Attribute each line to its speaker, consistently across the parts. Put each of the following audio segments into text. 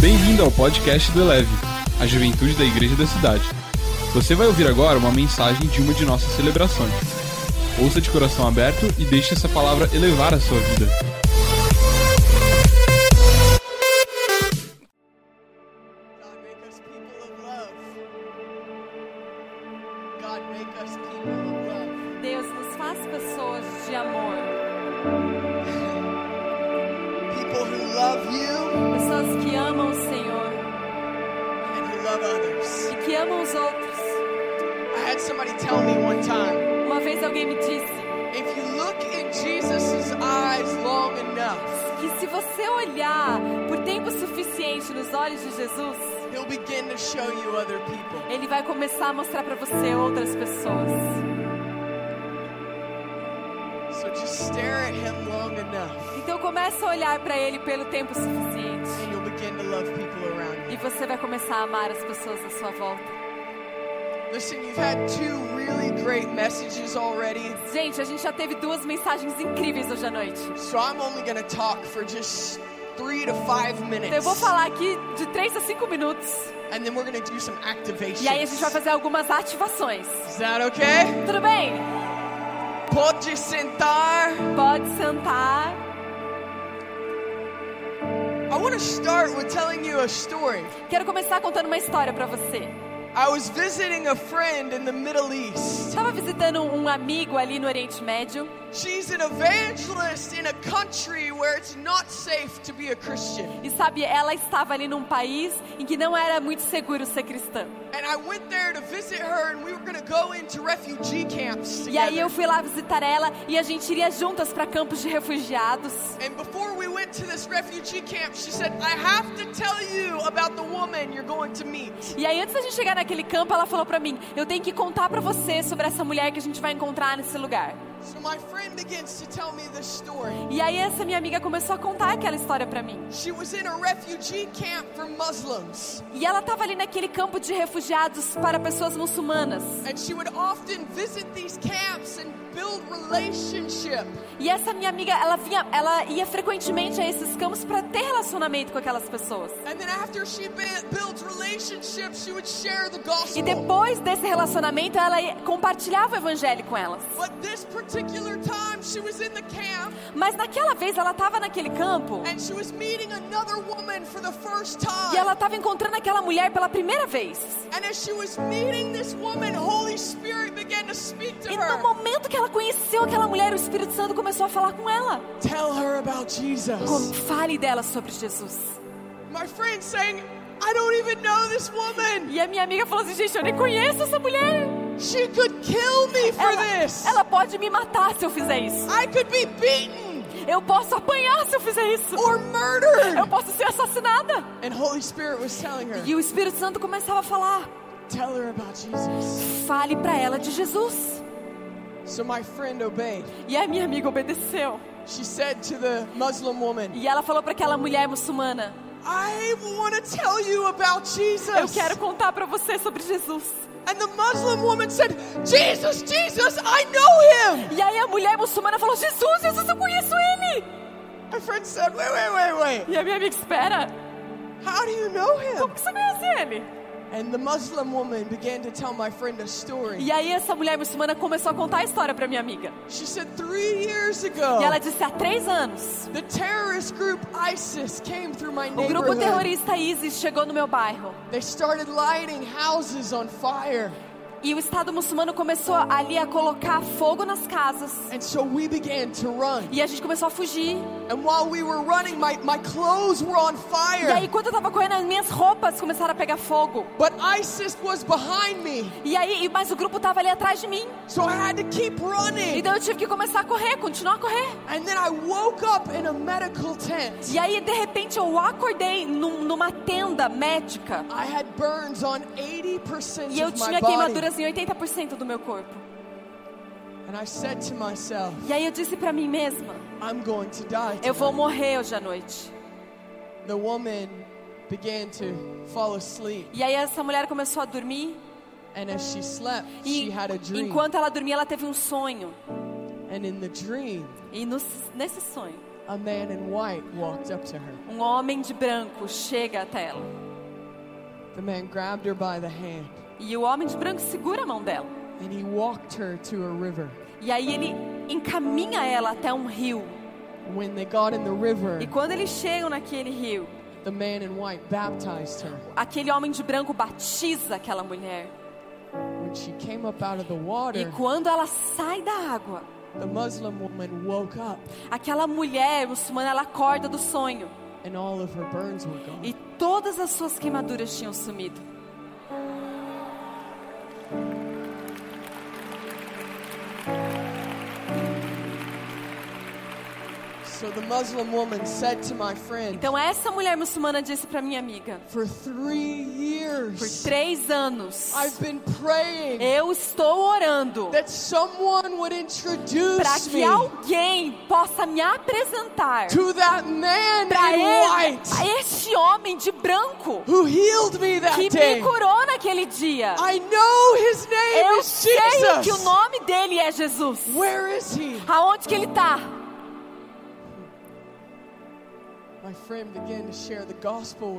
Speaker 1: Bem-vindo ao podcast do Eleve, a juventude da igreja da cidade. Você vai ouvir agora uma mensagem de uma de nossas celebrações. Ouça de coração aberto e deixe essa palavra elevar a sua vida.
Speaker 2: Começar a amar as pessoas à sua volta.
Speaker 3: Listen, you've had two really great messages already,
Speaker 2: Gente, a gente já teve duas mensagens incríveis hoje à noite.
Speaker 3: so I'm only going to talk for just three to five minutes.
Speaker 2: Eu vou falar aqui de 3 a 5 minutos
Speaker 3: And then we're going to do some activations.
Speaker 2: e aí a gente vai fazer algumas ativações.
Speaker 3: Is that okay?
Speaker 2: Tudo bem?
Speaker 3: Pode sentar.
Speaker 2: Pode sentar. Quero começar contando uma história pra você.
Speaker 3: I was visiting a friend in the Middle East.
Speaker 2: Estava visitando um amigo ali no Oriente Médio.
Speaker 3: She's an evangelist in a country where it's not safe to be a Christian.
Speaker 2: E sabe, ela estava ali num país em que não era muito seguro ser cristã.
Speaker 3: And I went there to visit her, and we were going to go into refugee camps
Speaker 2: E aí eu fui lá visitar ela e a gente iria juntas para campos de refugiados.
Speaker 3: And before we went to this refugee camp, she said, I have to tell you about the woman you're going to meet.
Speaker 2: E aí antes da gente chegar naquele campo, ela falou pra mim: "Eu tenho que contar pra você sobre essa mulher que a gente vai encontrar nesse lugar".
Speaker 3: So my friend begins to tell me this story.
Speaker 2: E aí essa minha amiga começou a contar aquela história pra mim.
Speaker 3: She was in a refugee camp for Muslims.
Speaker 2: E ela estava ali naquele campo de refugiados para pessoas muçulmanas.
Speaker 3: And she would often visit these camps and build relationship.
Speaker 2: E essa minha amiga, ela vinha, ela ia frequentemente a esses campos para ter relacionamento com aquelas pessoas.
Speaker 3: And then after she be- built relationships, she would share the
Speaker 2: E
Speaker 3: gospel.
Speaker 2: depois desse relacionamento, ela compartilhava o evangelho com elas.
Speaker 3: But this particular time, she was in the camp
Speaker 2: Mas naquela vez ela estava naquele campo
Speaker 3: and she was meeting another woman for the first time.
Speaker 2: e ela estava encontrando aquela mulher pela primeira vez.
Speaker 3: And as she was meeting this woman, Holy Spirit began to speak to
Speaker 2: E no
Speaker 3: her.
Speaker 2: momento que ela conheceu aquela mulher, o Espírito Santo começou a falar com ela.
Speaker 3: Tell her about Jesus.
Speaker 2: Fale dela sobre Jesus.
Speaker 3: My friend saying, I don't even know this woman.
Speaker 2: E a minha amiga falou assim: gente, eu nem conheço essa mulher.
Speaker 3: She could kill me for
Speaker 2: Ela,
Speaker 3: this.
Speaker 2: ela pode me matar se eu fizer isso.
Speaker 3: I could be beaten
Speaker 2: Eu posso apanhar se eu fizer isso.
Speaker 3: or murdered.
Speaker 2: Eu posso ser assassinada.
Speaker 3: And Holy Spirit was telling her,
Speaker 2: E o Espírito Santo começava a falar:
Speaker 3: tell her about Jesus.
Speaker 2: fale para ela de Jesus.
Speaker 3: So my friend obeyed.
Speaker 2: E a minha amiga obedeceu.
Speaker 3: She said to the Muslim woman,
Speaker 2: E ela falou para aquela mulher muçulmana:
Speaker 3: I want to tell you about Jesus.
Speaker 2: Eu quero contar para você sobre Jesus.
Speaker 3: And the Muslim woman said, Jesus, Jesus, I know him.
Speaker 2: E aí a mulher muçulmana falou: Jesus, Jesus, eu conheço ele.
Speaker 3: My friend said, wait, wait, wait, wait.
Speaker 2: E a minha amiga espera:
Speaker 3: How do you know
Speaker 2: Como
Speaker 3: him?
Speaker 2: que você conhece ele?
Speaker 3: And the Muslim woman began to tell my friend a story.
Speaker 2: E aí essa mulher muçulmana começou a contar a história para minha amiga.
Speaker 3: She said, three years ago,
Speaker 2: E ela disse: há três anos,
Speaker 3: the terrorist group ISIS came through my
Speaker 2: o grupo
Speaker 3: neighborhood.
Speaker 2: terrorista ISIS chegou no meu bairro.
Speaker 3: They started lighting houses on fire.
Speaker 2: E o Estado muçulmano começou ali a colocar fogo nas casas.
Speaker 3: And so we began to run.
Speaker 2: E a gente começou a fugir.
Speaker 3: And while we were running, my, my clothes were on
Speaker 2: E aí,
Speaker 3: fire.
Speaker 2: quando eu tava correndo, as minhas roupas começaram a pegar fogo.
Speaker 3: But ISIS was behind me.
Speaker 2: E aí, mas o grupo tava ali atrás de mim.
Speaker 3: So I had to keep running.
Speaker 2: Então eu tive que começar a correr, continuar a correr.
Speaker 3: And then I woke up in a medical tent.
Speaker 2: E aí, de repente, eu acordei num- numa tenda médica.
Speaker 3: I had burns on 80%
Speaker 2: E eu tinha queimaduras em 80% do meu corpo.
Speaker 3: And I said to myself,
Speaker 2: E aí eu disse pra mim mesma:
Speaker 3: I'm going to die.
Speaker 2: eu vou
Speaker 3: tonight."
Speaker 2: morrer hoje à noite.
Speaker 3: The woman began to fall asleep.
Speaker 2: E aí essa mulher começou a dormir.
Speaker 3: And as she slept,
Speaker 2: E
Speaker 3: she had a dream.
Speaker 2: enquanto ela dormia, ela teve um sonho.
Speaker 3: And in the dream,
Speaker 2: E no- nesse sonho,
Speaker 3: a man in white walked up to her.
Speaker 2: um homem de branco chega até ela.
Speaker 3: The man grabbed her by the hand
Speaker 2: E o homem de branco segura a mão dela.
Speaker 3: and he walked her to a river.
Speaker 2: E aí ele encaminha ela até um rio.
Speaker 3: When they got in the river,
Speaker 2: E quando eles chegam naquele rio,
Speaker 3: the man in white baptized her.
Speaker 2: aquele homem de branco batiza aquela mulher.
Speaker 3: When she came up out of the
Speaker 2: E
Speaker 3: water,
Speaker 2: quando ela sai da água,
Speaker 3: the Muslim woman woke up
Speaker 2: aquela mulher muçulmana ela acorda do sonho e todas as suas queimaduras tinham sumido. Então essa mulher muçulmana disse para minha amiga:
Speaker 3: For three
Speaker 2: por
Speaker 3: years,
Speaker 2: três anos
Speaker 3: I've been praying
Speaker 2: eu estou orando
Speaker 3: that someone would
Speaker 2: para que
Speaker 3: me
Speaker 2: alguém possa me apresentar para este homem de branco
Speaker 3: who healed me that
Speaker 2: que me
Speaker 3: day.
Speaker 2: curou naquele dia.
Speaker 3: I know his name
Speaker 2: Eu
Speaker 3: is
Speaker 2: sei que o
Speaker 3: Jesus.
Speaker 2: nome dele é Jesus.
Speaker 3: Where is he?
Speaker 2: Aonde que ele está?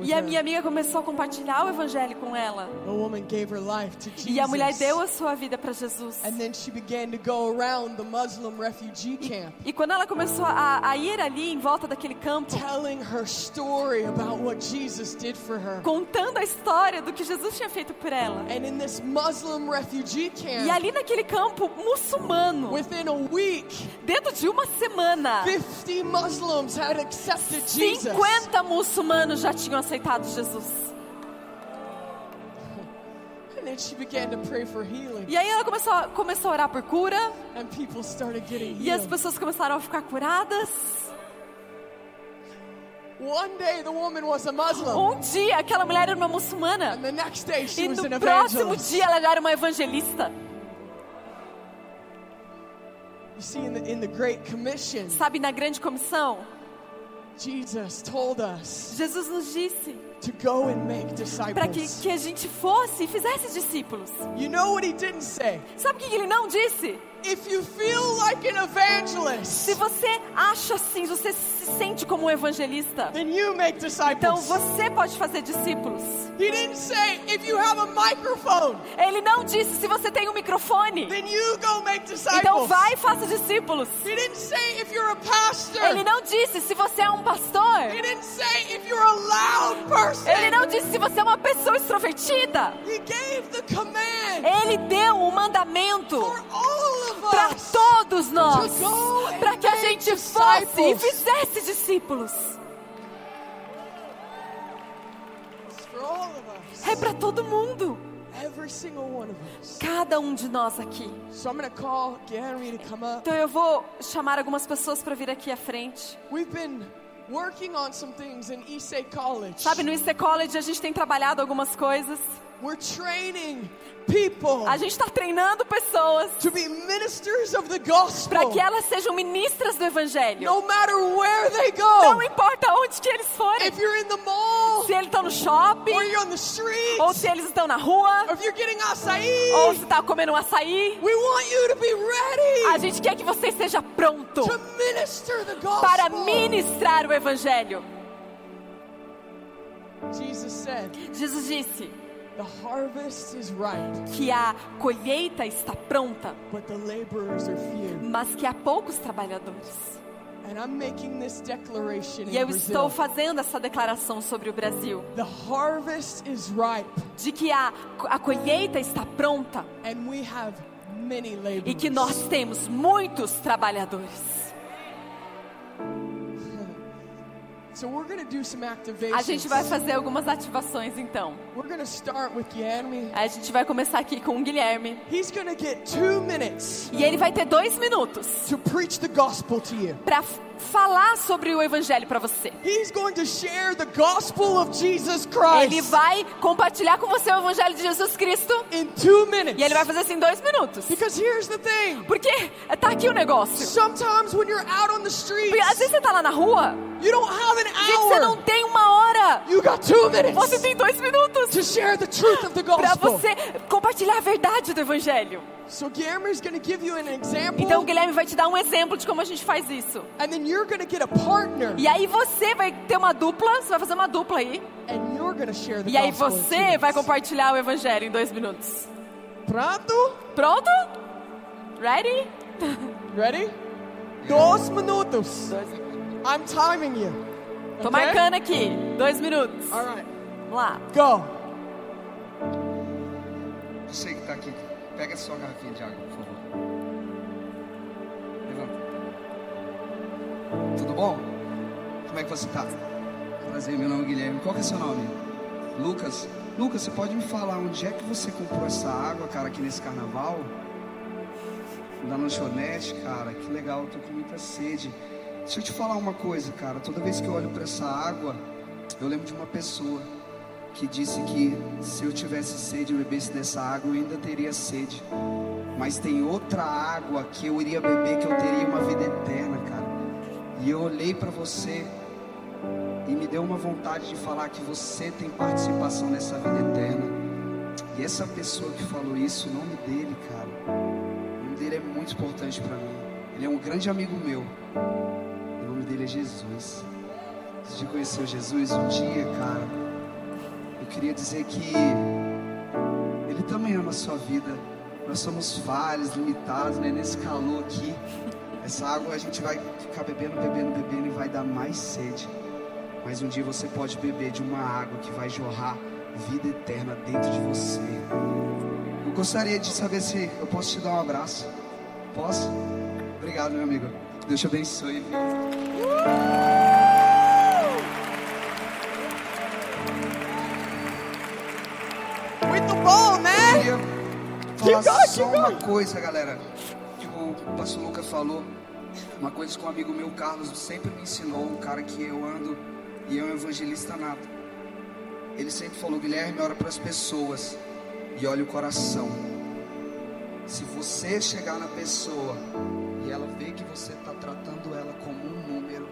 Speaker 2: E a minha amiga começou a compartilhar o evangelho com ela.
Speaker 3: The woman gave her life to
Speaker 2: E a mulher
Speaker 3: Jesus.
Speaker 2: deu a sua vida para Jesus.
Speaker 3: And then she began to go around the Muslim refugee camp,
Speaker 2: E quando ela começou a, a ir ali em volta daquele campo,
Speaker 3: telling her story about what Jesus did for her.
Speaker 2: contando a história do que Jesus tinha feito por ela.
Speaker 3: And in this Muslim refugee
Speaker 2: E
Speaker 3: camp,
Speaker 2: ali naquele campo muçulmano,
Speaker 3: within a week,
Speaker 2: dentro de uma semana,
Speaker 3: 50 Muslims had accepted Jesus.
Speaker 2: 50 muçulmanos já tinham aceitado Jesus. E aí ela começou, a- começou a orar por cura, e as pessoas começaram a ficar curadas.
Speaker 3: One day the woman was a Muslim.
Speaker 2: Um dia aquela mulher era uma muçulmana, e no próximo dia ela era uma evangelista. Sabe, na grande comissão,
Speaker 3: Jesus told us
Speaker 2: Jesus nos disse
Speaker 3: to go and make
Speaker 2: para que, que a gente fosse e fizesse discípulos.
Speaker 3: You know what he didn't say?
Speaker 2: Sabe o que ele não disse?
Speaker 3: If you feel like an evangelist,
Speaker 2: Se você acha assim, você se sente como um evangelista, então você pode fazer discípulos.
Speaker 3: He didn't say if you have a microphone,
Speaker 2: Ele não disse se você tem um microfone, então vai e faça discípulos.
Speaker 3: He didn't say if you're a pastor.
Speaker 2: Ele não disse se você é um pastor.
Speaker 3: He didn't say if you're a loud person.
Speaker 2: Ele não disse se você é uma pessoa extrovertida.
Speaker 3: He gave the command
Speaker 2: Ele deu um mandamento para todos nós, para que a gente fosse e
Speaker 3: disciples.
Speaker 2: Fizesse discípulos. É para todo mundo, cada um de nós aqui.
Speaker 3: So I'm going to call Gary to come up.
Speaker 2: Então eu vou chamar algumas pessoas para vir aqui à frente.
Speaker 3: We've been working on some things in Issei College.
Speaker 2: Sabe, no IC College a gente tem trabalhado algumas coisas.
Speaker 3: We're training people
Speaker 2: A gente está treinando pessoas para que elas sejam ministras do Evangelho.
Speaker 3: No matter where they
Speaker 2: Não
Speaker 3: go.
Speaker 2: importa onde que eles forem.
Speaker 3: If you're in the mall,
Speaker 2: Se eles estão no shopping,
Speaker 3: or you're on the street,
Speaker 2: ou se eles estão na rua,
Speaker 3: or if you're getting açaí,
Speaker 2: ou se está comendo um açaí.
Speaker 3: we want you to be
Speaker 2: A
Speaker 3: ready
Speaker 2: gente quer que você esteja pronto
Speaker 3: to minister the gospel.
Speaker 2: para ministrar o Evangelho.
Speaker 3: Jesus said,
Speaker 2: Jesus disse
Speaker 3: The harvest is ripe,
Speaker 2: que a colheita está pronta,
Speaker 3: but the laborers are few.
Speaker 2: mas que há poucos trabalhadores.
Speaker 3: And I'm making this declaration
Speaker 2: E
Speaker 3: in
Speaker 2: eu
Speaker 3: Brazil.
Speaker 2: estou fazendo essa declaração sobre o Brasil,
Speaker 3: The harvest is ripe,
Speaker 2: de que a, a colheita está pronta
Speaker 3: and we have many laborers.
Speaker 2: e que nós temos muitos trabalhadores. A gente vai fazer algumas ativações então. A gente vai começar aqui com o Guilherme.
Speaker 3: He's going to get two minutes
Speaker 2: E ele vai ter dois minutos
Speaker 3: to preach the gospel to you.
Speaker 2: para falar sobre o Evangelho para você.
Speaker 3: He's going to share the gospel of Jesus
Speaker 2: Ele
Speaker 3: Christ
Speaker 2: vai compartilhar com você o Evangelho de Jesus Cristo.
Speaker 3: in two minutes.
Speaker 2: E ele vai fazer assim em dois minutos.
Speaker 3: Because here's the thing.
Speaker 2: Porque tá aqui o negócio.
Speaker 3: Sometimes when you're out on the streets,
Speaker 2: Porque às vezes você tá lá na rua,
Speaker 3: you don't have an
Speaker 2: gente, você não tem uma hora. Você tem dois minutos
Speaker 3: to share the truth of the
Speaker 2: para você compartilhar a verdade do evangelho.
Speaker 3: So Guillermo's going to give you an example,
Speaker 2: Então o Guilherme vai te dar um exemplo de como a gente faz isso.
Speaker 3: and then you're going to get a partner,
Speaker 2: E aí você vai ter uma dupla, você vai fazer uma dupla aí.
Speaker 3: and you're going to share the
Speaker 2: E aí você vai compartilhar o evangelho em dois minutos.
Speaker 3: Pronto?
Speaker 2: Pronto? Ready?
Speaker 3: Ready? Dois minutos. I'm timing you.
Speaker 2: Tô
Speaker 3: Okay?
Speaker 2: marcando aqui. Dois minutos.
Speaker 3: All right.
Speaker 2: Vamos lá.
Speaker 3: Go.
Speaker 4: Você que tá aqui, pega sua garrafinha de água, por favor. Levanta. Tudo bom? Como é que você tá? Prazer, meu nome é Guilherme. Qual que é seu nome? Lucas. Lucas, você pode me falar onde é que você comprou essa água, cara, aqui nesse carnaval? Na lanchonete, cara, que legal, tô com muita sede. Deixa eu te falar uma coisa, cara. Toda vez que eu olho para essa água, eu lembro de uma pessoa que disse que se eu tivesse sede e bebesse dessa água, eu ainda teria sede. Mas tem outra água que eu iria beber que eu teria uma vida eterna, cara. E eu olhei para você e me deu uma vontade de falar que você tem participação nessa vida eterna. E essa pessoa que falou isso, o nome dele, cara, o nome dele é muito importante para mim. Ele é um grande amigo meu. O nome dele é Jesus. Você já conheceu Jesus um dia, cara? Queria dizer que Ele também ama a sua vida. Nós somos falhos, limitados, né? Nesse calor aqui. Essa água a gente vai ficar bebendo, bebendo, bebendo e vai dar mais sede. Mas um dia você pode beber de uma água que vai jorrar vida eterna dentro de você. Eu gostaria de saber se eu posso te dar um abraço. Posso? Obrigado, meu amigo. Deus te abençoe. viu? Só uma coisa, galera, que o pastor Lucas falou. Uma coisa que um amigo meu, Carlos, sempre me ensinou, um cara que eu ando e é um evangelista nato. Ele sempre falou, Guilherme, ora para as pessoas e olha o coração. Se você chegar na pessoa e ela vê que você está tratando ela como um número,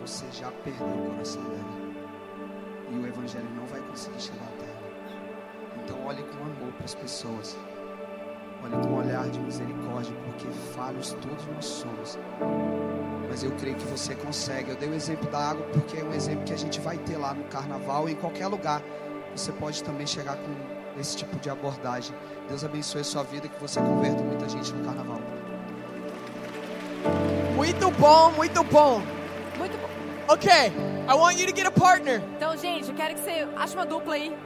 Speaker 4: você já perdeu o coração dela. E o evangelho não vai conseguir chegar até ela. Então olhe com amor para as pessoas. Olhe com um olhar de misericórdia, porque falhos todos nós somos. Mas eu creio que você consegue. Eu dei o exemplo da água porque é um exemplo que a gente vai ter lá no carnaval, em qualquer lugar. Você pode também chegar com esse tipo de abordagem. Deus abençoe a sua vida, que você converta muita gente no carnaval.
Speaker 3: Muito bom, muito bom.
Speaker 2: Muito bom.
Speaker 3: Okay, I want you to get a partner,
Speaker 2: Então, gente, eu quero que você ache uma dupla aí.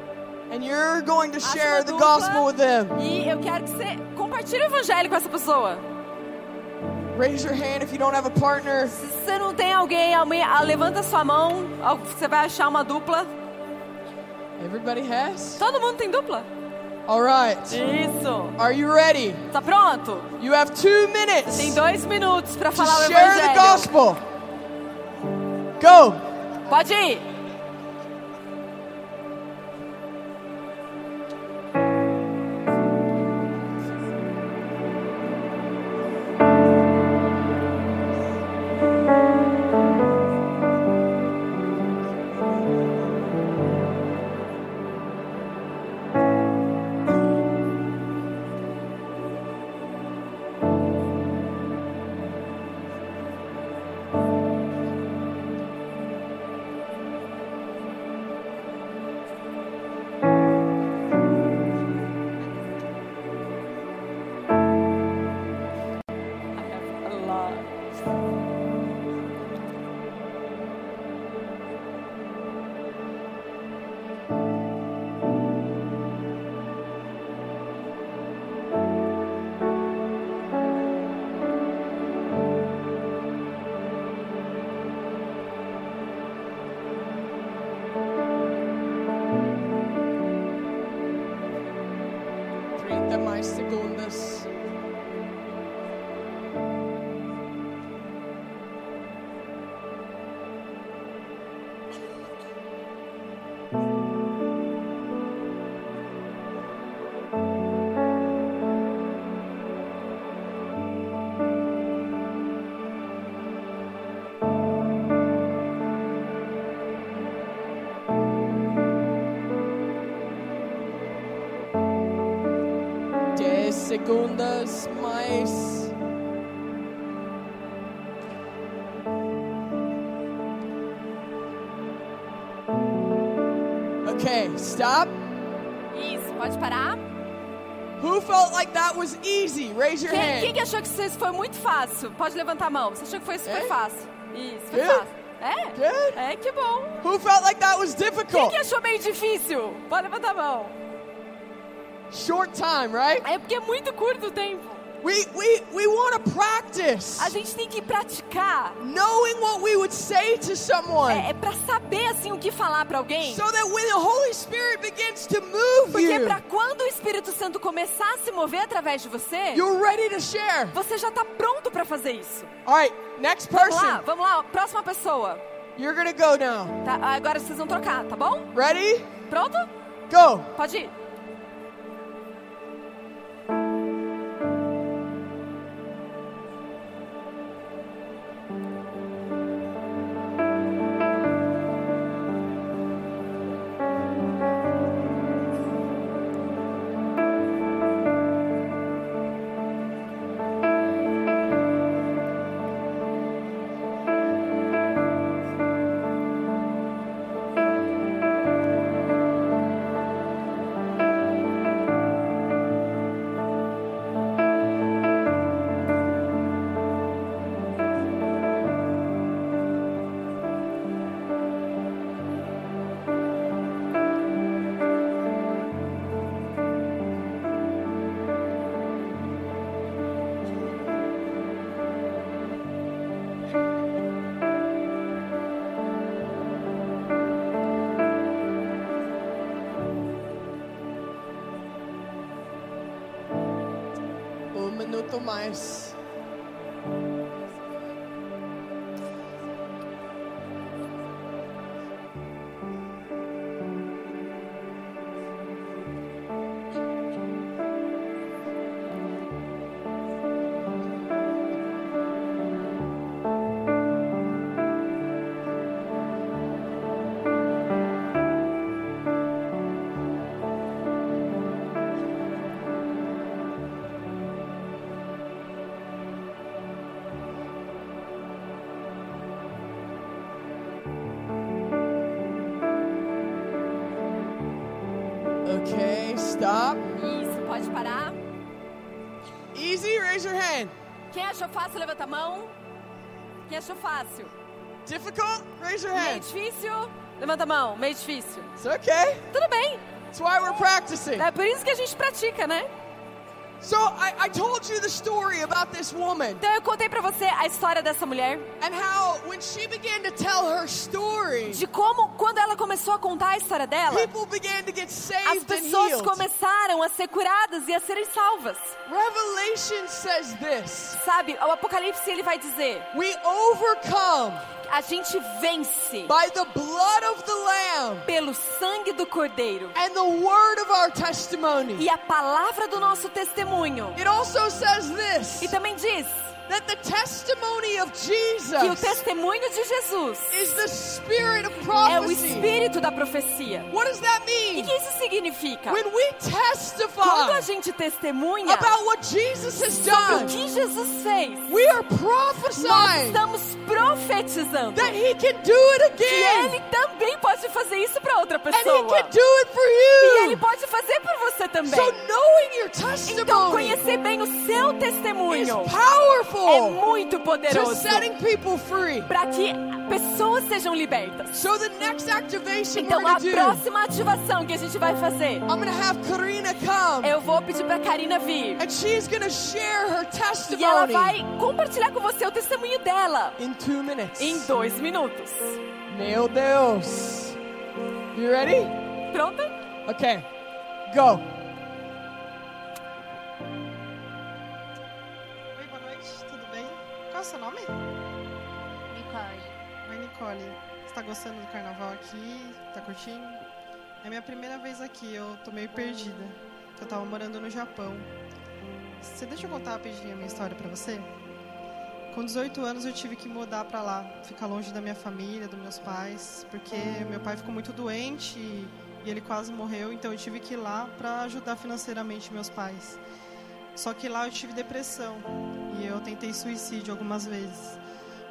Speaker 3: and you're going to share the gospel with them.
Speaker 2: E eu quero que você compartilhe o evangelho com essa pessoa.
Speaker 3: Raise your hand if you don't have a partner.
Speaker 2: Se você não tem alguém, levanta sua mão. Você vai achar uma dupla.
Speaker 3: Everybody has?
Speaker 2: Todo mundo tem dupla?
Speaker 3: All right.
Speaker 2: Isso.
Speaker 3: Are you ready?
Speaker 2: Tá pronto?
Speaker 3: You have two minutes
Speaker 2: Tem dois minutos
Speaker 3: to
Speaker 2: falar o
Speaker 3: share the
Speaker 2: evangelho.
Speaker 3: gospel. Go.
Speaker 2: Pode ir.
Speaker 3: Mais segundas mais. Okay, stop.
Speaker 2: Isso, pode parar.
Speaker 3: Who felt like that was easy? Raise your
Speaker 2: Quem,
Speaker 3: hand.
Speaker 2: quem que achou que isso foi muito fácil? Pode levantar a mão. Você achou que foi super
Speaker 3: É?
Speaker 2: fácil? Isso, foi
Speaker 3: Good.
Speaker 2: fácil. É?
Speaker 3: Good.
Speaker 2: É, que bom.
Speaker 3: Who felt like that was
Speaker 2: Quem
Speaker 3: difficult?
Speaker 2: que achou meio difícil? Pode levantar a mão.
Speaker 3: Short time, right?
Speaker 2: É porque é muito curto o tempo.
Speaker 3: We we we want to practice
Speaker 2: A gente tem que praticar.
Speaker 3: knowing what we would say to someone
Speaker 2: É, é pra saber, assim, o que falar pra alguém.
Speaker 3: so that when the Holy Spirit begins to move
Speaker 2: Porque pra quando o Espírito Santo começar a se mover através de você,
Speaker 3: you're ready to share.
Speaker 2: você já tá pronto pra fazer isso.
Speaker 3: All right, next
Speaker 2: Vamos lá,
Speaker 3: person.
Speaker 2: vamos lá. Próxima pessoa.
Speaker 3: You're to go now.
Speaker 2: Tá, agora vocês vão trocar, tá bom?
Speaker 3: Ready?
Speaker 2: Pronto?
Speaker 3: Go.
Speaker 2: Pode ir.
Speaker 3: Mais. Okay, stop.
Speaker 2: Isso, pode parar.
Speaker 3: Easy, raise your hand.
Speaker 2: Quem achou fácil, levanta a mão. Quem achou fácil?
Speaker 3: Difficult? Raise your
Speaker 2: Meio
Speaker 3: hand.
Speaker 2: difícil? Levanta a mão. Meio difícil.
Speaker 3: It's okay.
Speaker 2: Tudo bem.
Speaker 3: That's why we're practicing.
Speaker 2: É por isso que a gente pratica, né?
Speaker 3: So I, I told you the story about this woman
Speaker 2: Então eu contei pra você a história dessa mulher.
Speaker 3: and how when she began to tell her story,
Speaker 2: De como, quando ela começou a contar a história dela,
Speaker 3: people began to get
Speaker 2: as
Speaker 3: saved and
Speaker 2: pessoas começaram a ser curadas e a serem salvas.
Speaker 3: Revelation says this.
Speaker 2: Sabe, o Apocalipse ele vai dizer:
Speaker 3: We overcome
Speaker 2: a gente vence
Speaker 3: by the blood of the Lamb
Speaker 2: pelo sangue do Cordeiro
Speaker 3: and the word of our testimony.
Speaker 2: e a palavra do nosso testemunho.
Speaker 3: It also says this
Speaker 2: E também diz
Speaker 3: that the testimony of
Speaker 2: que o
Speaker 3: Jesus
Speaker 2: testemunho de Jesus
Speaker 3: is the spirit of
Speaker 2: é o
Speaker 3: prophecy.
Speaker 2: espírito da profecia.
Speaker 3: What does that
Speaker 2: E o
Speaker 3: mean?
Speaker 2: que isso significa?
Speaker 3: When we
Speaker 2: Quando a
Speaker 3: testify
Speaker 2: gente testemunha
Speaker 3: about what Jesus has
Speaker 2: sobre o
Speaker 3: done,
Speaker 2: que Jesus fez,
Speaker 3: we are
Speaker 2: nós
Speaker 3: prophesying
Speaker 2: estamos profetizando
Speaker 3: that He can do it
Speaker 2: que
Speaker 3: again.
Speaker 2: Ele também pode fazer isso para outra
Speaker 3: And He
Speaker 2: pessoa.
Speaker 3: can do it for
Speaker 2: E Ele
Speaker 3: you.
Speaker 2: pode fazer por você também.
Speaker 3: So knowing your
Speaker 2: Então
Speaker 3: testimony
Speaker 2: conhecer bem o seu
Speaker 3: is
Speaker 2: testemunho é muito
Speaker 3: to
Speaker 2: poderoso
Speaker 3: setting people free.
Speaker 2: para que pessoas sejam libertas.
Speaker 3: So the next activation
Speaker 2: Então a próxima ativação que a gente vai fazer,
Speaker 3: I'm gonna have Karina come
Speaker 2: eu vou pedir para Karina vir.
Speaker 3: and she's gonna share her
Speaker 2: E ela vai compartilhar com você o testemunho dela
Speaker 3: in two minutes.
Speaker 2: em dois minutos.
Speaker 3: Meu Deus. You ready?
Speaker 2: Pronta?
Speaker 3: Okay, go.
Speaker 5: O seu nome?
Speaker 6: Nicole.
Speaker 5: Oi, Nicole. Você tá gostando do carnaval aqui? Tá curtindo? É minha primeira vez aqui, eu tô meio perdida. Eu tava morando no Japão. Você deixa eu contar rapidinho a minha história pra você? Com 18 anos eu tive que mudar pra lá, ficar longe da minha família, dos meus pais, porque meu pai ficou muito doente e, ele quase morreu, então eu tive que ir lá pra ajudar financeiramente meus pais. Só que lá eu tive depressão e eu tentei suicídio algumas vezes.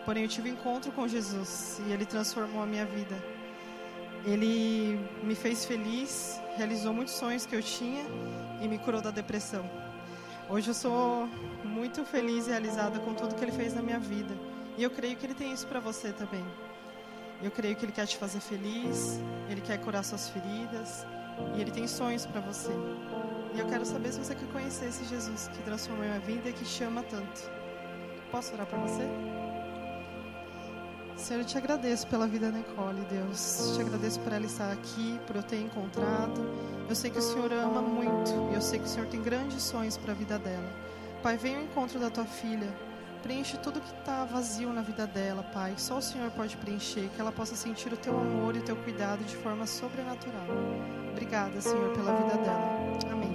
Speaker 5: Porém, eu tive encontro com Jesus e ele transformou a minha vida. Ele me fez feliz, realizou muitos sonhos que eu tinha e me curou da depressão. Hoje eu sou muito feliz e realizada com tudo que ele fez na minha vida. E eu creio que ele tem isso para você também. Eu creio que ele quer te fazer feliz, ele quer curar suas feridas e ele tem sonhos para você. E eu quero saber se você quer conhecer esse Jesus que transformou a minha vida e que chama tanto. Posso orar para você? Senhor, eu te agradeço pela vida da Nicole, Deus. Te agradeço por ela estar aqui, por eu ter encontrado. Eu sei que o Senhor ama muito e eu sei que o Senhor tem grandes sonhos para a vida dela. Pai, venha ao encontro da tua filha. Preenche tudo que está vazio na vida dela, Pai. Só o Senhor pode preencher, que ela possa sentir o teu amor e o teu cuidado de forma sobrenatural. Obrigada, Senhor, pela vida dela. Amém.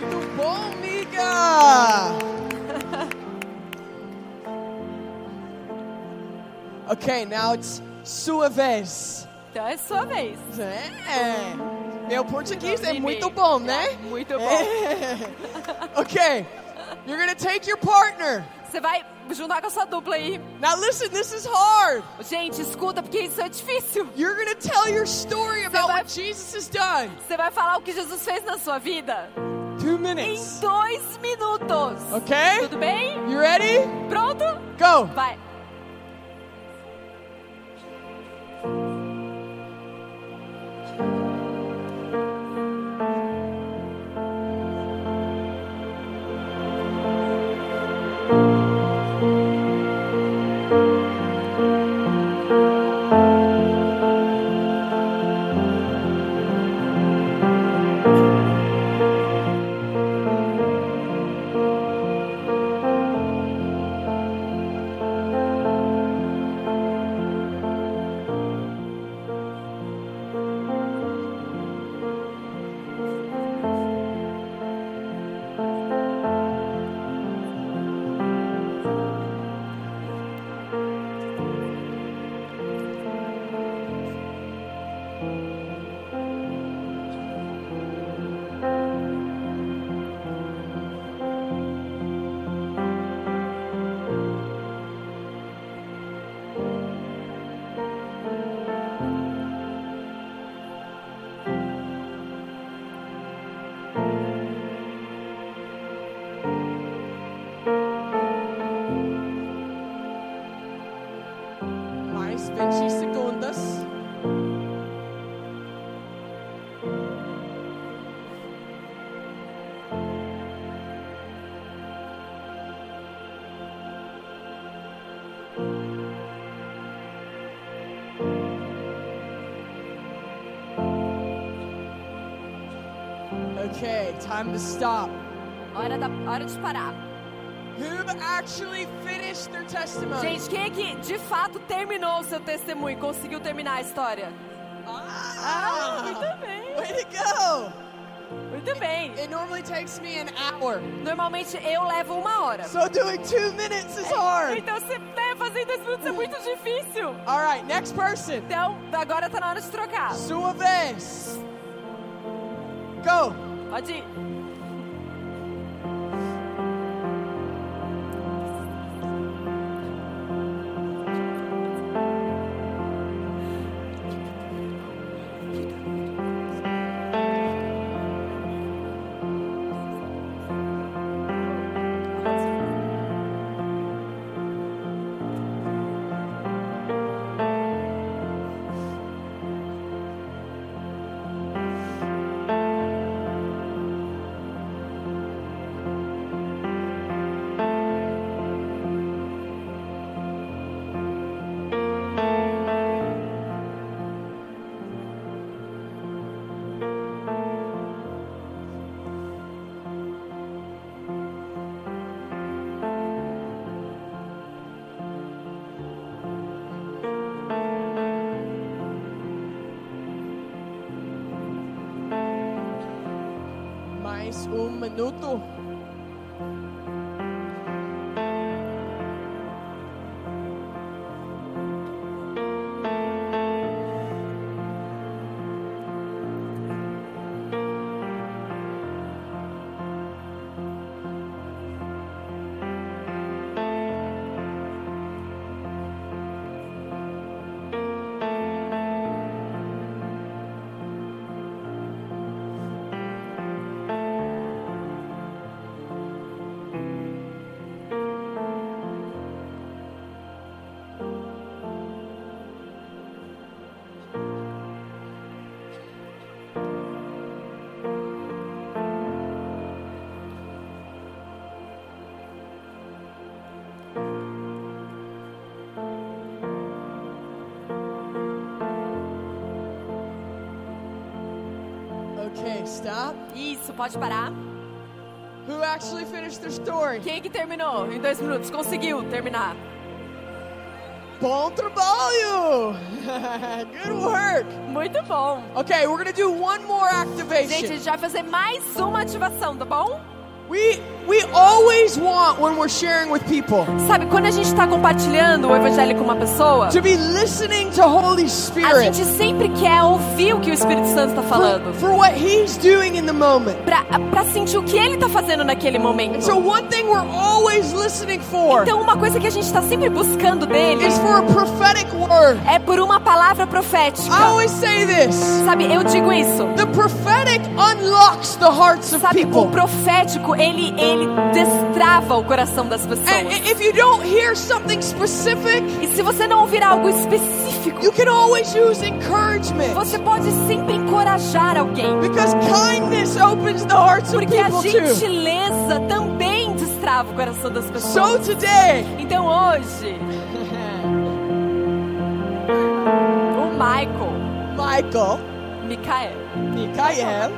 Speaker 3: Muito bom, amiga! okay, now it's sua vez.
Speaker 2: Então é sua vez.
Speaker 3: É. Meu português é muito bom, né?
Speaker 2: Muito bom.
Speaker 3: É. Okay, you're gonna take your partner.
Speaker 2: Você vai juntar com a sua dupla aí.
Speaker 3: Now listen, this is hard.
Speaker 2: Gente, escuta, porque isso é difícil.
Speaker 3: You're gonna tell your story about
Speaker 2: vai-
Speaker 3: what Jesus has done.
Speaker 2: Você vai falar o que Jesus fez na sua vida
Speaker 3: Two
Speaker 2: em
Speaker 3: minutes.
Speaker 2: dois minutos.
Speaker 3: Okay?
Speaker 2: Tudo bem?
Speaker 3: You ready?
Speaker 2: Pronto?
Speaker 3: Go.
Speaker 2: Vai.
Speaker 3: Okay, time to stop.
Speaker 2: Hora, da, hora de parar.
Speaker 3: Who actually finished their testimony?
Speaker 2: Gente, quem é que de fato terminou o seu testemunho? Conseguiu terminar a história? Ah, muito bem.
Speaker 3: Way to go!
Speaker 2: Muito bem.
Speaker 3: It normally takes me an hour,
Speaker 2: Normalmente eu levo uma hora.
Speaker 3: so doing two minutes is hard.
Speaker 2: Então você né, fazer dois minutos é muito difícil.
Speaker 3: All right, next person.
Speaker 2: Então, agora tá na hora de trocar.
Speaker 3: Sua vez. Go.
Speaker 2: Pode ir.
Speaker 3: Minuto. Stop.
Speaker 2: Isso, pode parar.
Speaker 3: Who actually finished their story?
Speaker 2: Quem que terminou em dois minutos? Conseguiu terminar.
Speaker 3: Bom trabalho! Good work!
Speaker 2: Muito bom.
Speaker 3: Okay, we're gonna do one more
Speaker 2: Gente, a
Speaker 3: activation.
Speaker 2: gente vai fazer mais uma ativação, tá bom?
Speaker 3: We we always want when we're sharing with people
Speaker 2: Sabe, quando a gente está compartilhando o evangelho com uma pessoa,
Speaker 3: to be listening to Holy
Speaker 2: a
Speaker 3: Spirit
Speaker 2: gente sempre quer ouvir o que o Espírito Santo está
Speaker 3: for,
Speaker 2: falando.
Speaker 3: for what He's doing in the moment.
Speaker 2: Pra sentir o que ele tá fazendo naquele momento.
Speaker 3: So one thing we're always listening for
Speaker 2: Então, uma coisa que a gente tá sempre buscando dele
Speaker 3: is for a prophetic word.
Speaker 2: é por uma palavra
Speaker 3: I
Speaker 2: profética.
Speaker 3: always say this:
Speaker 2: Sabe, eu digo isso.
Speaker 3: the prophetic unlocks the hearts of
Speaker 2: Sabe, o
Speaker 3: people.
Speaker 2: profético, ele, ele destrava o coração das pessoas.
Speaker 3: if you don't hear something specific,
Speaker 2: E se você não ouvir algo específico,
Speaker 3: you can always use encouragement.
Speaker 2: você pode sempre encorajar alguém.
Speaker 3: Because kindness opens the hearts of
Speaker 2: Porque a gentileza também destrava o coração das
Speaker 3: So
Speaker 2: pessoas.
Speaker 3: today,
Speaker 2: Então hoje, o Michael,
Speaker 3: Michael,
Speaker 2: Mikael,
Speaker 3: Mikael,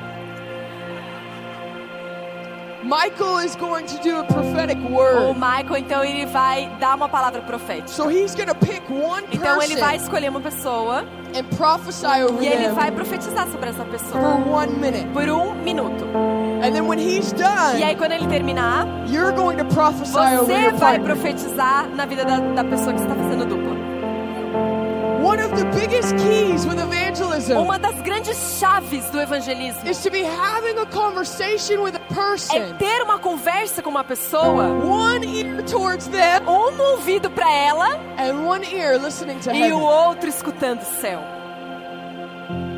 Speaker 3: Michael is going to do a prophetic
Speaker 2: o
Speaker 3: word.
Speaker 2: Michael, então ele vai dar uma palavra profética.
Speaker 3: So he's going to pick one
Speaker 2: Então ele vai
Speaker 3: person
Speaker 2: escolher uma pessoa
Speaker 3: and prophesy over
Speaker 2: e ele vai profetizar sobre essa
Speaker 3: for
Speaker 2: pessoa
Speaker 3: one minute.
Speaker 2: por um minuto.
Speaker 3: And then when he's
Speaker 2: E
Speaker 3: done,
Speaker 2: aí quando ele terminar,
Speaker 3: you're going to prophesy over
Speaker 2: você
Speaker 3: your
Speaker 2: vai
Speaker 3: partner.
Speaker 2: profetizar na vida da, da pessoa que está fazendo dupla.
Speaker 3: One of the biggest keys with evangelism
Speaker 2: Uma das grandes chaves do evangelismo
Speaker 3: is to be having a conversation with a
Speaker 2: é
Speaker 3: person.
Speaker 2: ter uma conversa com uma pessoa,
Speaker 3: One ear towards them
Speaker 2: um ouvido para ela
Speaker 3: and one ear listening to
Speaker 2: e o
Speaker 3: heaven.
Speaker 2: outro escutando o céu.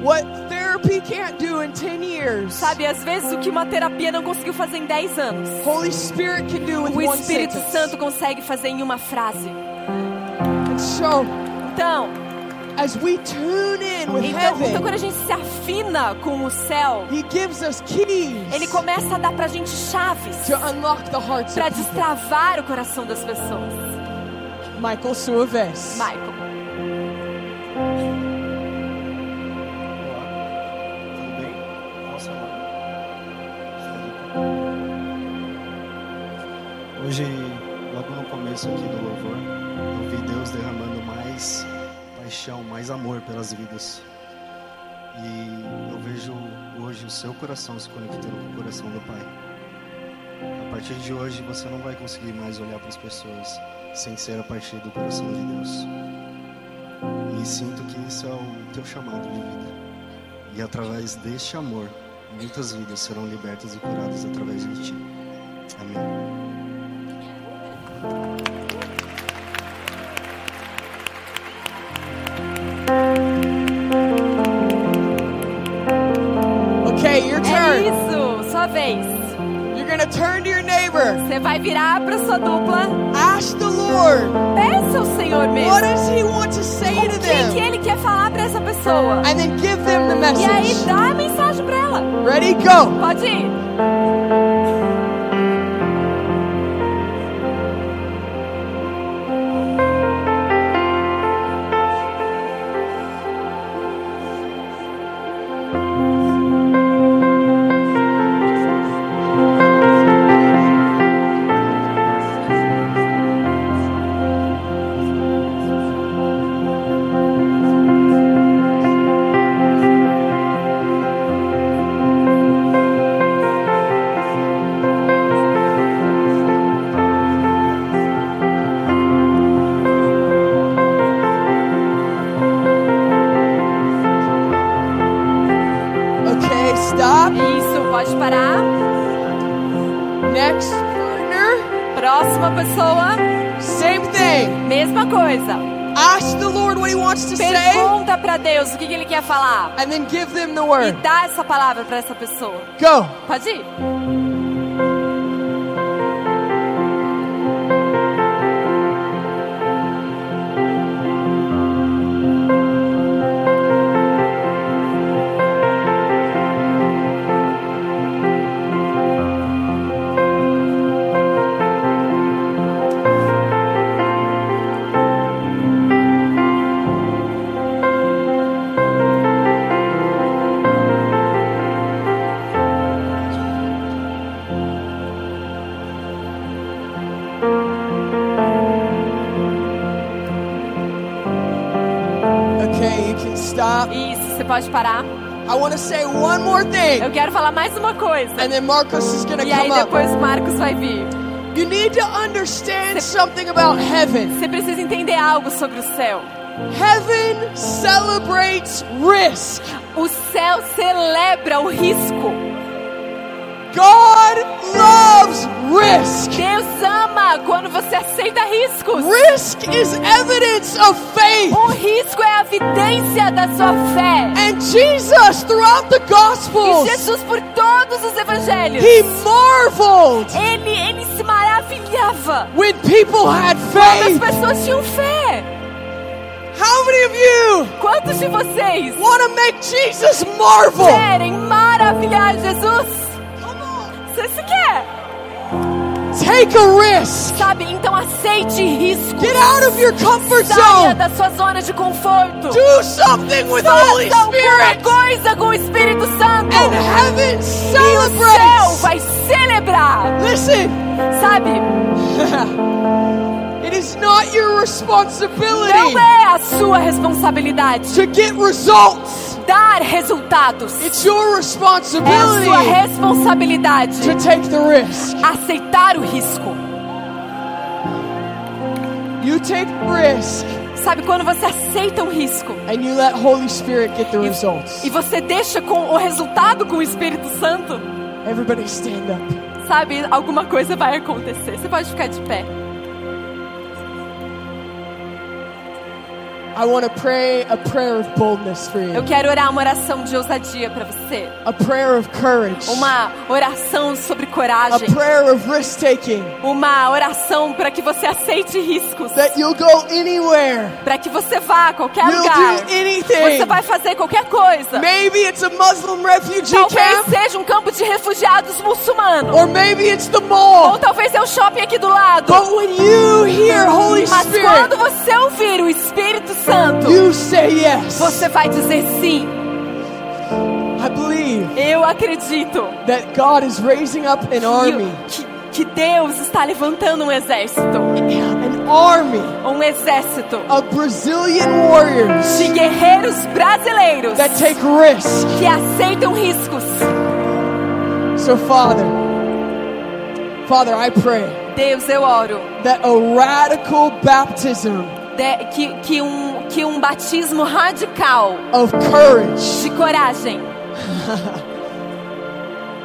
Speaker 3: What therapy can't do in 10 years,
Speaker 2: Sabe, às vezes o que uma terapia não conseguiu fazer em 10 anos,
Speaker 3: Holy Spirit can do with
Speaker 2: o Espírito. Santo consegue fazer em uma frase.
Speaker 3: And so,
Speaker 2: Então,
Speaker 3: as we tune in with
Speaker 2: então, então
Speaker 3: heaven,
Speaker 2: quando a gente se afina com o céu,
Speaker 3: He gives us keys
Speaker 2: ele começa a dar pra gente chaves
Speaker 3: to unlock the hearts
Speaker 2: para destravar o coração das pessoas.
Speaker 3: Michael, sua vez.
Speaker 2: Michael.
Speaker 7: Olá, tudo bem? Posso falar? Hoje, logo no começo aqui do louvor, eu vi Deus derramando mais paixão, mais amor pelas vidas. E eu vejo hoje o seu coração se conectando com o coração do Pai. A partir de hoje, você não vai conseguir mais olhar para as pessoas sem ser a partir do coração de Deus. E sinto que isso é o teu chamado de vida. E através deste amor, muitas vidas serão libertas e curadas através de ti. Amém.
Speaker 3: Turn to your neighbor.
Speaker 2: Você vai virar para sua dupla.
Speaker 3: Ask the Lord,
Speaker 2: Peça ao Senhor mesmo.
Speaker 3: what does He want to say
Speaker 2: O
Speaker 3: to
Speaker 2: que, que
Speaker 3: them?
Speaker 2: ele quer falar para essa pessoa?
Speaker 3: And then give them the
Speaker 2: E aí
Speaker 3: message.
Speaker 2: dá a mensagem para ela.
Speaker 3: Ready? Go.
Speaker 2: Pode ir. E dá essa palavra para essa pessoa.
Speaker 3: Go.
Speaker 2: Pode ir. Você pode parar.
Speaker 3: I want to say one more thing,
Speaker 2: Eu quero falar mais uma coisa.
Speaker 3: and then is
Speaker 2: E aí
Speaker 3: come up.
Speaker 2: depois o Marcos vai vir.
Speaker 3: You need to understand something about heaven.
Speaker 2: Você precisa entender algo sobre o céu.
Speaker 3: Heaven celebrates risk.
Speaker 2: O céu celebra o risco.
Speaker 3: God loves risk.
Speaker 2: Deus ama quando você aceita riscos.
Speaker 3: Risk is evidence of faith.
Speaker 2: O risco é a evidência da sua fé.
Speaker 3: And Jesus, throughout the
Speaker 2: E
Speaker 3: Gospels,
Speaker 2: Jesus, por todos os evangelhos,
Speaker 3: he marveled
Speaker 2: ele, ele se maravilhava
Speaker 3: when people had
Speaker 2: quando as
Speaker 3: faith.
Speaker 2: pessoas tinham fé.
Speaker 3: How many of you
Speaker 2: Quantos de vocês
Speaker 3: want to make Jesus marvel?
Speaker 2: querem maravilhar Jesus? Você se quer?
Speaker 3: Take a risk.
Speaker 2: Sabe? Então aceite risco.
Speaker 3: Get out of your comfort
Speaker 2: Saia
Speaker 3: zone.
Speaker 2: da sua zona de conforto.
Speaker 3: Do something with the Holy
Speaker 2: Faça alguma
Speaker 3: Spirit.
Speaker 2: coisa com o Espírito Santo.
Speaker 3: And heaven
Speaker 2: E o céu
Speaker 3: celebrates.
Speaker 2: vai celebrar.
Speaker 3: Listen,
Speaker 2: Sabe?
Speaker 3: is not your responsibility
Speaker 2: Não é a sua responsabilidade
Speaker 3: to get results.
Speaker 2: dar resultados.
Speaker 3: It's your
Speaker 2: É a sua
Speaker 3: responsibility
Speaker 2: responsabilidade
Speaker 3: to take the risk.
Speaker 2: aceitar o risco.
Speaker 3: You take risk
Speaker 2: Sabe quando você aceita um risco
Speaker 3: and you let Holy Spirit get the
Speaker 2: e,
Speaker 3: results.
Speaker 2: e você deixa com o resultado com o Espírito Santo,
Speaker 3: Everybody stand up.
Speaker 2: sabe? Alguma coisa vai acontecer. Você pode ficar de pé.
Speaker 3: I want to pray a prayer of boldness for
Speaker 2: Eu
Speaker 3: you.
Speaker 2: quero orar uma oração de ousadia para você.
Speaker 3: A prayer of courage.
Speaker 2: Uma oração sobre
Speaker 3: A
Speaker 2: coragem.
Speaker 3: prayer of risk taking.
Speaker 2: Uma oração para que você aceite riscos.
Speaker 3: That you'll go anywhere.
Speaker 2: Para que você vá a qualquer
Speaker 3: You'll
Speaker 2: lugar.
Speaker 3: do anything.
Speaker 2: Você vai fazer qualquer coisa.
Speaker 3: Maybe it's a Muslim refugee
Speaker 2: Talvez
Speaker 3: camp.
Speaker 2: seja um campo de refugiados muçulmano.
Speaker 3: Or maybe it's the
Speaker 2: Ou
Speaker 3: mall.
Speaker 2: talvez é o shopping aqui do lado.
Speaker 3: But when you hear Holy
Speaker 2: Mas
Speaker 3: Spirit,
Speaker 2: quando você ouvir o Espírito Santo,
Speaker 3: you say yes.
Speaker 2: você vai dizer sim.
Speaker 3: I believe
Speaker 2: Eu acredito
Speaker 3: that God is raising up an army.
Speaker 2: que, que Deus está levantando um exército.
Speaker 3: An army
Speaker 2: Um exército
Speaker 3: of Brazilian warriors
Speaker 2: de guerreiros brasileiros
Speaker 3: that take risk.
Speaker 2: que aceitam riscos.
Speaker 3: So, Father, Father, I pray
Speaker 2: Deus, eu oro
Speaker 3: that a radical baptism
Speaker 2: de- que, que, um, que um batismo radical.
Speaker 3: Of courage,
Speaker 2: de coragem,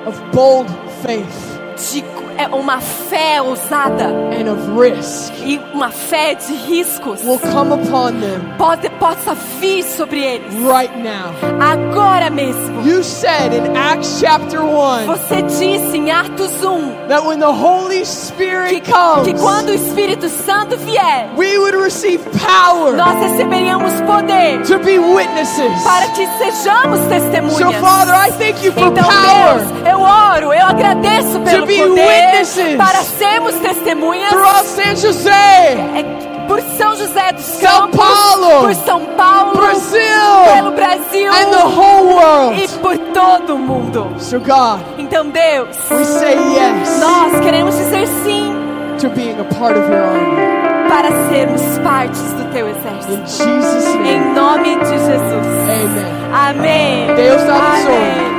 Speaker 3: of bold faith,
Speaker 2: de é uma fé ousada
Speaker 3: and of risk
Speaker 2: e uma fé de riscos
Speaker 3: will come upon them
Speaker 2: pode, possa vir sobre eles
Speaker 3: right now.
Speaker 2: agora mesmo.
Speaker 3: You said in Acts chapter 1
Speaker 2: Você disse em Atos 1
Speaker 3: that when the Holy
Speaker 2: que,
Speaker 3: Spirit
Speaker 2: que
Speaker 3: comes,
Speaker 2: quando o Espírito Santo vier,
Speaker 3: we would receive power
Speaker 2: nós receberíamos poder
Speaker 3: to be witnesses.
Speaker 2: para que sejamos testemunhas.
Speaker 3: So, Father, I thank you for
Speaker 2: Então,
Speaker 3: power
Speaker 2: Deus, eu oro, eu agradeço pelo poder para sermos testemunhas
Speaker 3: throughout San Jose,
Speaker 2: é, por São José dos
Speaker 3: São
Speaker 2: Campos,
Speaker 3: Paulo,
Speaker 2: por São Paulo,
Speaker 3: Brasil,
Speaker 2: pelo Brasil
Speaker 3: and the whole
Speaker 2: e
Speaker 3: world.
Speaker 2: por todo o mundo.
Speaker 3: So, God,
Speaker 2: Então, Deus,
Speaker 3: we say yes
Speaker 2: nós queremos dizer sim
Speaker 3: to being a part of your army.
Speaker 2: para sermos partes do teu exército.
Speaker 3: In Jesus' name,
Speaker 2: Em nome de Jesus.
Speaker 3: amen.
Speaker 2: Amém.
Speaker 3: Deus abençoe.
Speaker 2: Amém. Amém.